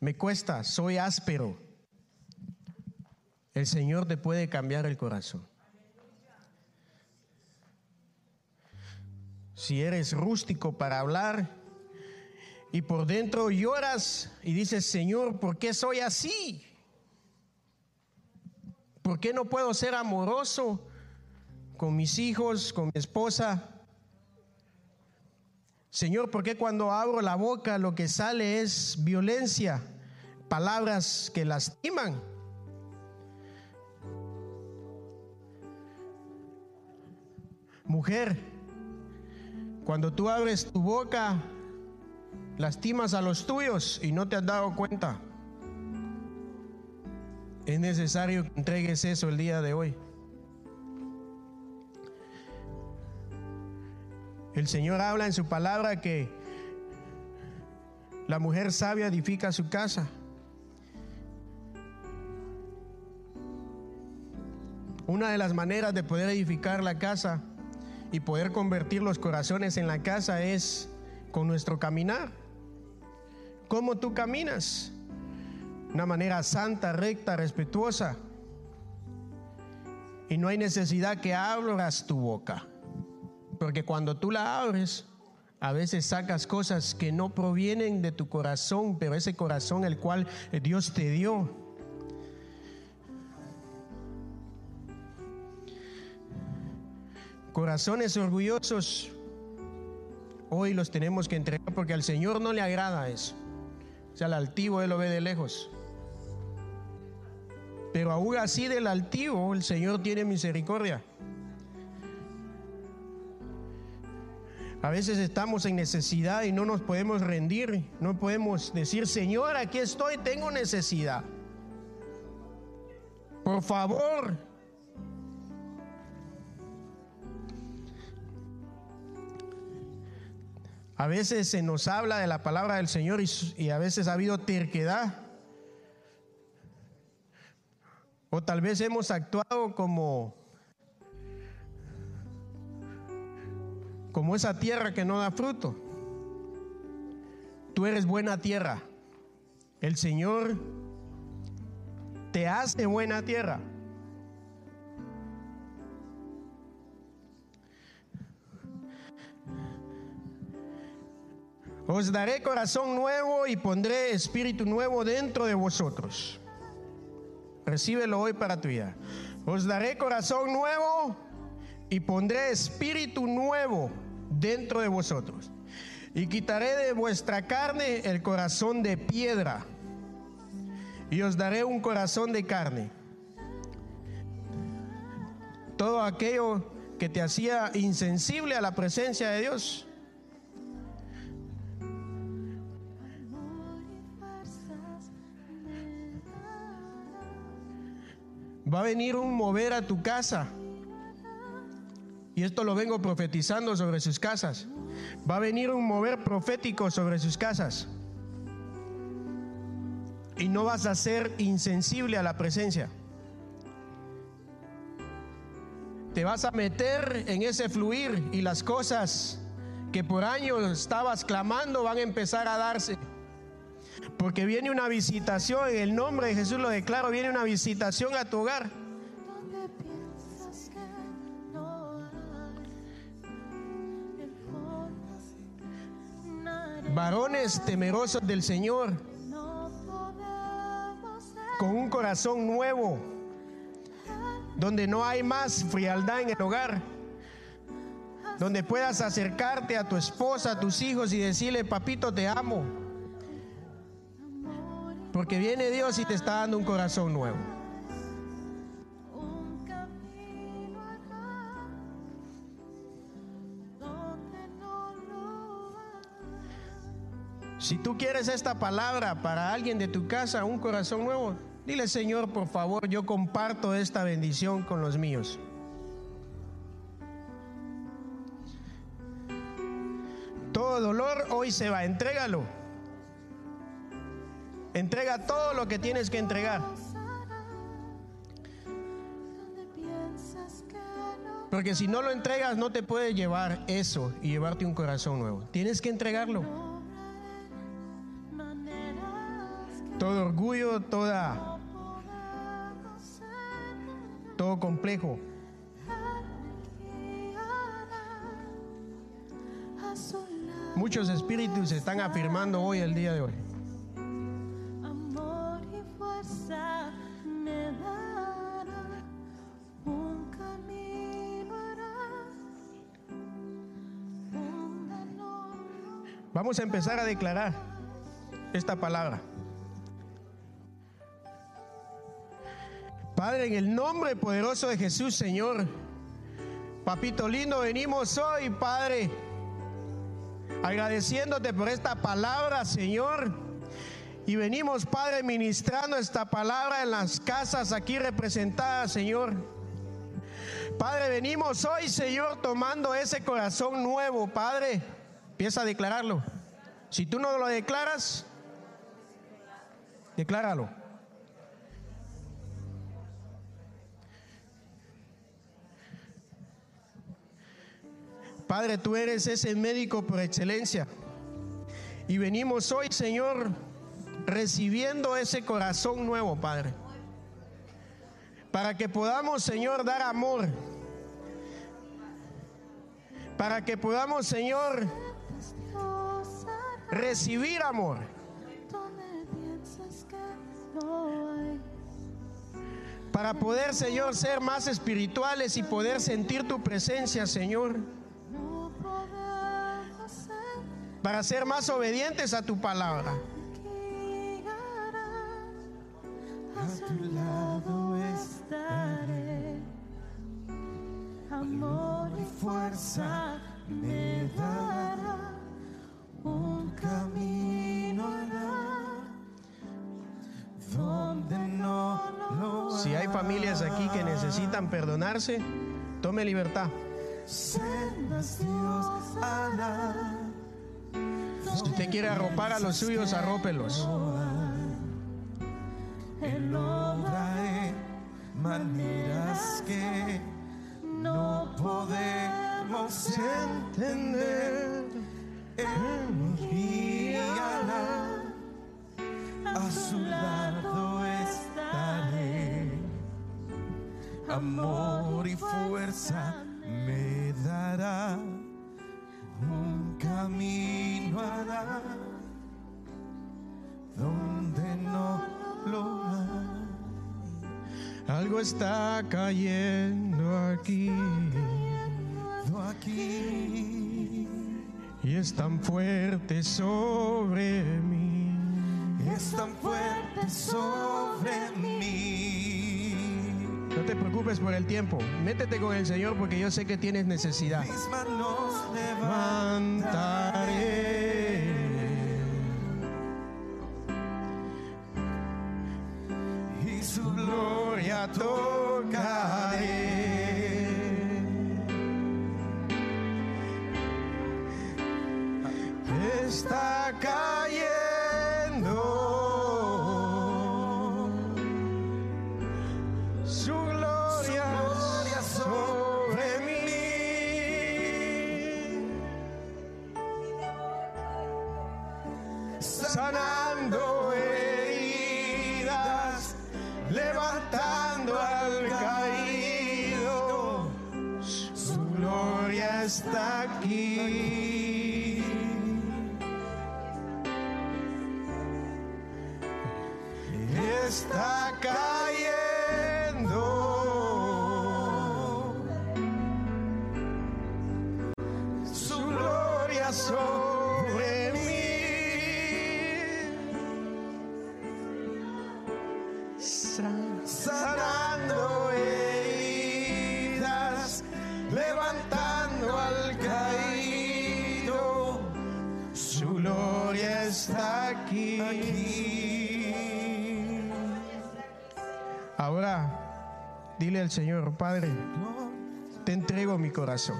Me cuesta, soy áspero. El Señor te puede cambiar el corazón. Si eres rústico para hablar y por dentro lloras y dices, Señor, ¿por qué soy así? ¿Por qué no puedo ser amoroso con mis hijos, con mi esposa? Señor, ¿por qué cuando abro la boca lo que sale es violencia, palabras que lastiman? Mujer, cuando tú abres tu boca, lastimas a los tuyos y no te has dado cuenta. Es necesario que entregues eso el día de hoy. El Señor habla en su palabra que la mujer sabia edifica su casa. Una de las maneras de poder edificar la casa y poder convertir los corazones en la casa es con nuestro caminar. ¿Cómo tú caminas? Una manera santa, recta, respetuosa. Y no hay necesidad que abras tu boca. Porque cuando tú la abres, a veces sacas cosas que no provienen de tu corazón, pero ese corazón el cual Dios te dio. Corazones orgullosos, hoy los tenemos que entregar porque al Señor no le agrada eso. O sea, al altivo Él lo ve de lejos. Pero aún así del altivo el Señor tiene misericordia. A veces estamos en necesidad y no nos podemos rendir, no podemos decir, Señor, aquí estoy, tengo necesidad. Por favor. A veces se nos habla de la palabra del Señor y, a veces ha habido terquedad. O tal vez hemos actuado como como esa tierra que no da fruto. Tú eres buena tierra. El Señor te hace buena tierra. Os daré corazón nuevo y pondré espíritu nuevo dentro de vosotros. Recíbelo hoy para tu vida. Os daré corazón nuevo y pondré espíritu nuevo dentro de vosotros. Y quitaré de vuestra carne el corazón de piedra. Y os daré un corazón de carne. Todo aquello que te hacía insensible a la presencia de Dios. Va a venir un mover a tu casa y esto lo vengo profetizando sobre sus casas. Va a venir un mover profético sobre sus casas. Y no vas a ser insensible a la presencia. Te vas a meter en ese fluir y las cosas que por años estabas clamando van a empezar a darse. Porque viene una visitación, en el nombre de Jesús lo declaro, viene una visitación a tu hogar. Varones temerosos del Señor, con un corazón nuevo, donde no hay más frialdad en el hogar, donde puedas acercarte a tu esposa, a tus hijos y decirle, papito, te amo. Porque viene Dios y te está dando un corazón nuevo. Si tú quieres esta palabra para alguien de tu casa, un corazón nuevo, dile Señor, por favor, yo comparto esta bendición con los míos. Todo dolor hoy se va, entrégalo. Entrega todo lo que tienes que entregar. Porque si no lo entregas, no te puede llevar eso y llevarte un corazón nuevo. Tienes que entregarlo. Todo orgullo, toda, todo complejo. Muchos espíritus se están afirmando hoy, el día de hoy. Vamos a empezar a declarar esta palabra. Padre, en el nombre poderoso de Jesús, Señor, Papito lindo, venimos hoy, Padre, agradeciéndote por esta palabra, Señor. Y venimos, Padre, ministrando esta palabra en las casas aquí representadas, Señor. Padre, venimos hoy, Señor, tomando ese corazón nuevo, Padre. Empieza a declararlo. Si tú no lo declaras, decláralo. Padre, tú eres ese médico por excelencia. Y venimos hoy, Señor, recibiendo ese corazón nuevo, Padre. Para que podamos, Señor, dar amor. Para que podamos, Señor, recibir amor. Para poder, Señor, ser más espirituales y poder sentir tu presencia, Señor. Para ser más obedientes a tu palabra. a su lado estaré. Amor y fuerza me dará, un camino hará, donde no lo Si hay familias aquí que necesitan perdonarse, tome libertad. sendas Dios hará. Si usted quiere arropar a los suyos, arrópelos. Él obra maneras que no podemos entender. Él nos guiará, a su lado estaré. amor y fuerza me dará, un camino hará, donde no lo hay. Algo está cayendo aquí aquí y es tan fuerte sobre mí. es tan fuerte sobre mí. No te preocupes por el tiempo. Métete con el Señor porque yo sé que tienes necesidad. Mis manos Levantaré. y su gloria tocaré. Está Al Señor, Padre, te entrego mi corazón.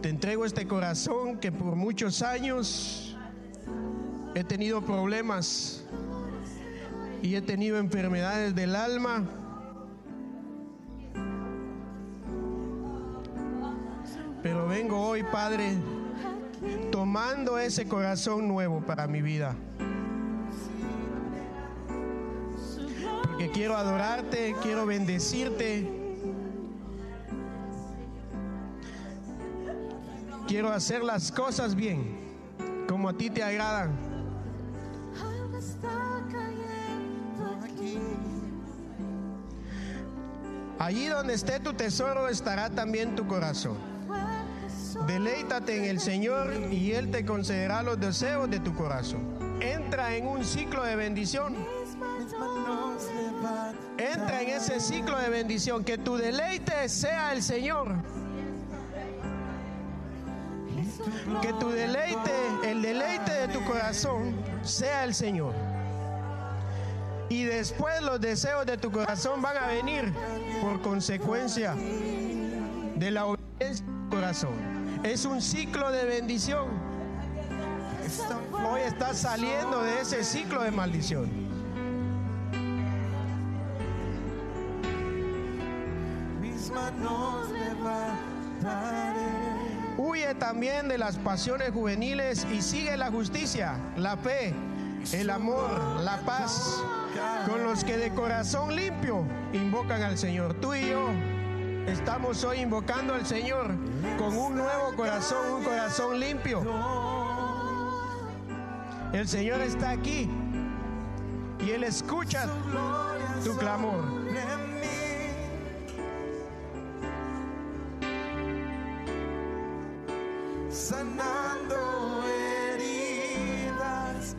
Te entrego este corazón que por muchos años he tenido problemas y he tenido enfermedades del alma. Pero vengo hoy, Padre, tomando ese corazón nuevo para mi vida. Quiero adorarte, quiero bendecirte. Quiero hacer las cosas bien, como a ti te agradan. Allí donde esté tu tesoro estará también tu corazón. Deleítate en el Señor y Él te concederá los deseos de tu corazón. Entra en un ciclo de bendición. En ese ciclo de bendición. Que tu deleite sea el Señor. Que tu deleite, el deleite de tu corazón sea el Señor. Y después los deseos de tu corazón van a venir por consecuencia de la obediencia de tu corazón. Es un ciclo de bendición. Hoy estás saliendo de ese ciclo de maldición. También de las pasiones juveniles y sigue la justicia, la fe, el amor, la paz, con los que de corazón limpio invocan al Señor. Tú y yo estamos hoy invocando al Señor con un nuevo corazón, un corazón limpio. El Señor está aquí y Él escucha tu clamor. Sanando heridas,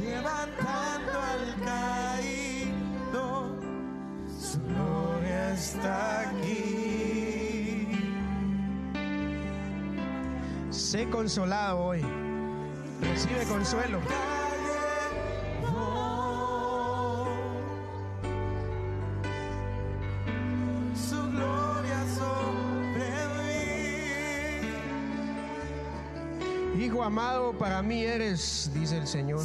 levantando al caído, su gloria está aquí. Sé consolado hoy. Recibe consuelo. Amado, para mí eres, dice el Señor.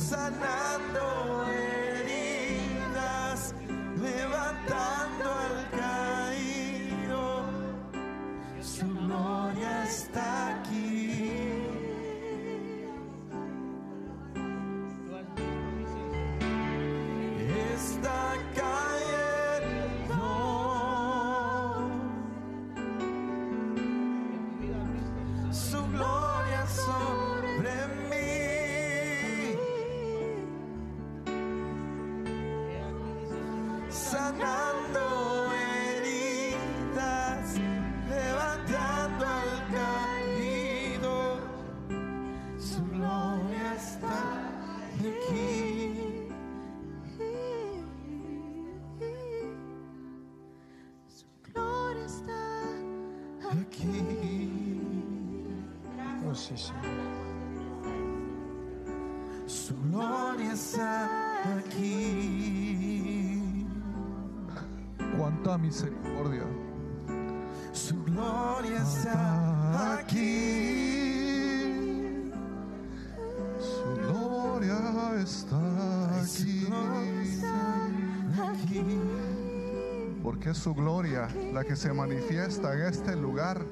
Porque es su gloria la que se manifiesta en este lugar.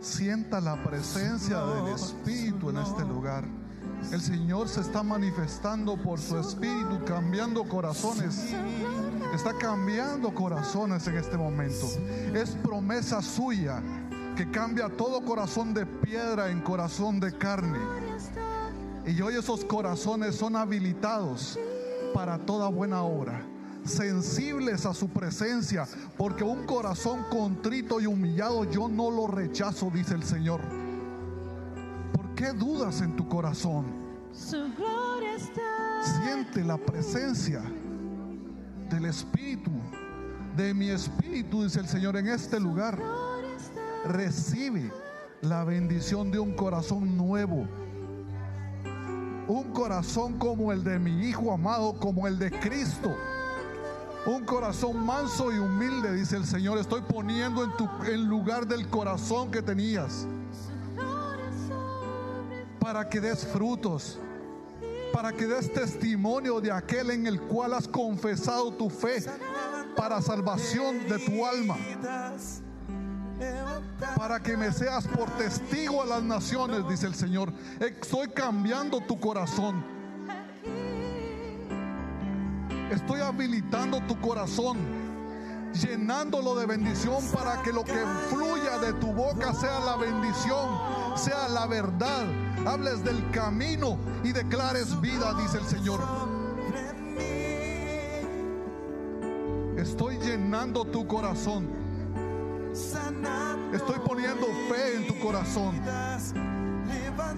Sienta la presencia del Espíritu en este lugar. El Señor se está manifestando por su Espíritu, cambiando corazones. Está cambiando corazones en este momento. Es promesa suya que cambia todo corazón de piedra en corazón de carne. Y hoy esos corazones son habilitados para toda buena obra, sensibles a su presencia, porque un corazón contrito y humillado yo no lo rechazo, dice el Señor. ¿Por qué dudas en tu corazón? Siente la presencia del Espíritu, de mi Espíritu, dice el Señor, en este lugar. Recibe la bendición de un corazón nuevo. Un corazón como el de mi Hijo amado, como el de Cristo. Un corazón manso y humilde, dice el Señor. Estoy poniendo en tu en lugar del corazón que tenías para que des frutos, para que des testimonio de aquel en el cual has confesado tu fe para salvación de tu alma, para que me seas por testigo a las naciones, dice el Señor. Estoy cambiando tu corazón. Estoy habilitando tu corazón, llenándolo de bendición para que lo que fluya de tu boca sea la bendición, sea la verdad. Hables del camino y declares vida, dice el Señor. Estoy llenando tu corazón. Estoy poniendo fe en tu corazón.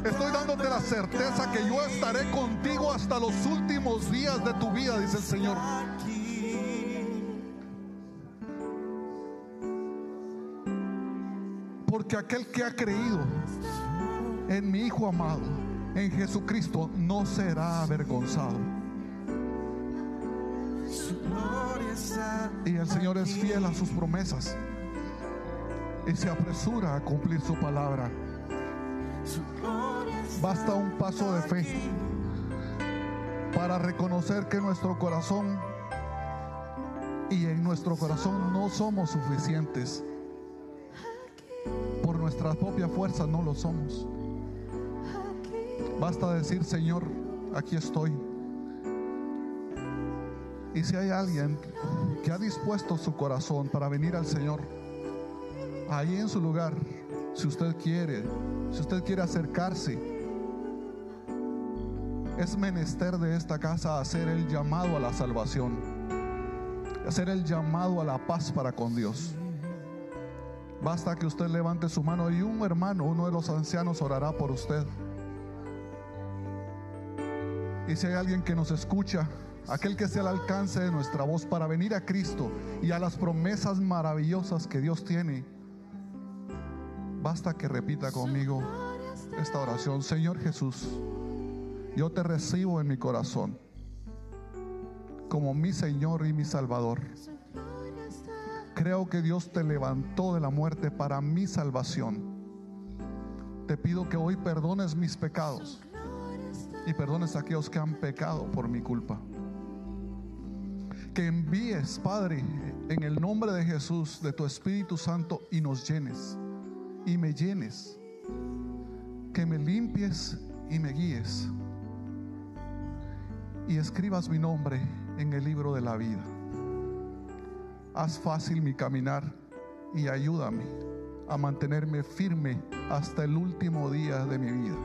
Estoy dándote la certeza que yo estaré contigo hasta los últimos días de tu vida, dice el Señor. Porque aquel que ha creído en mi Hijo amado, en Jesucristo, no será avergonzado. Y el Señor es fiel a sus promesas y se apresura a cumplir su palabra. Basta un paso de fe para reconocer que nuestro corazón y en nuestro corazón no somos suficientes. Por nuestra propia fuerza no lo somos. Basta decir, Señor, aquí estoy. Y si hay alguien que ha dispuesto su corazón para venir al Señor, ahí en su lugar, si usted quiere, si usted quiere acercarse, es menester de esta casa hacer el llamado a la salvación, hacer el llamado a la paz para con Dios. Basta que usted levante su mano y un hermano, uno de los ancianos, orará por usted. Y si hay alguien que nos escucha, aquel que sea al alcance de nuestra voz para venir a Cristo y a las promesas maravillosas que Dios tiene, basta que repita conmigo esta oración. Señor Jesús, yo te recibo en mi corazón como mi Señor y mi Salvador. Creo que Dios te levantó de la muerte para mi salvación. Te pido que hoy perdones mis pecados y perdones a aquellos que han pecado por mi culpa. Que envíes, Padre, en el nombre de Jesús, de tu Espíritu Santo y nos llenes y me llenes. Que me limpies y me guíes. Y escribas mi nombre en el libro de la vida. Haz fácil mi caminar y ayúdame a mantenerme firme hasta el último día de mi vida.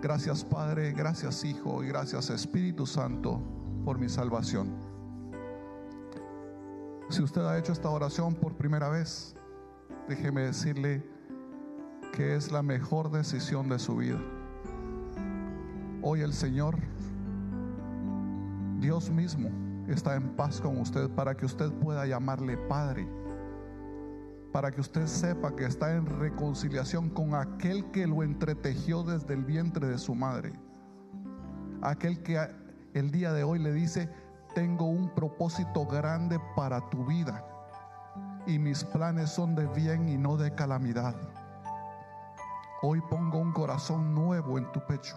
Gracias Padre, gracias Hijo y gracias Espíritu Santo por mi salvación. Si usted ha hecho esta oración por primera vez, déjeme decirle que es la mejor decisión de su vida. Hoy el Señor, Dios mismo, está en paz con usted para que usted pueda llamarle Padre. Para que usted sepa que está en reconciliación con aquel que lo entretejió desde el vientre de su madre. Aquel que el día de hoy le dice, tengo un propósito grande para tu vida y mis planes son de bien y no de calamidad. Hoy pongo un corazón nuevo en tu pecho,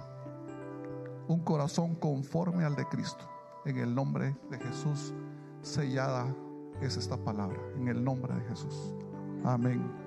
un corazón conforme al de Cristo. En el nombre de Jesús, sellada es esta palabra, en el nombre de Jesús. Amén.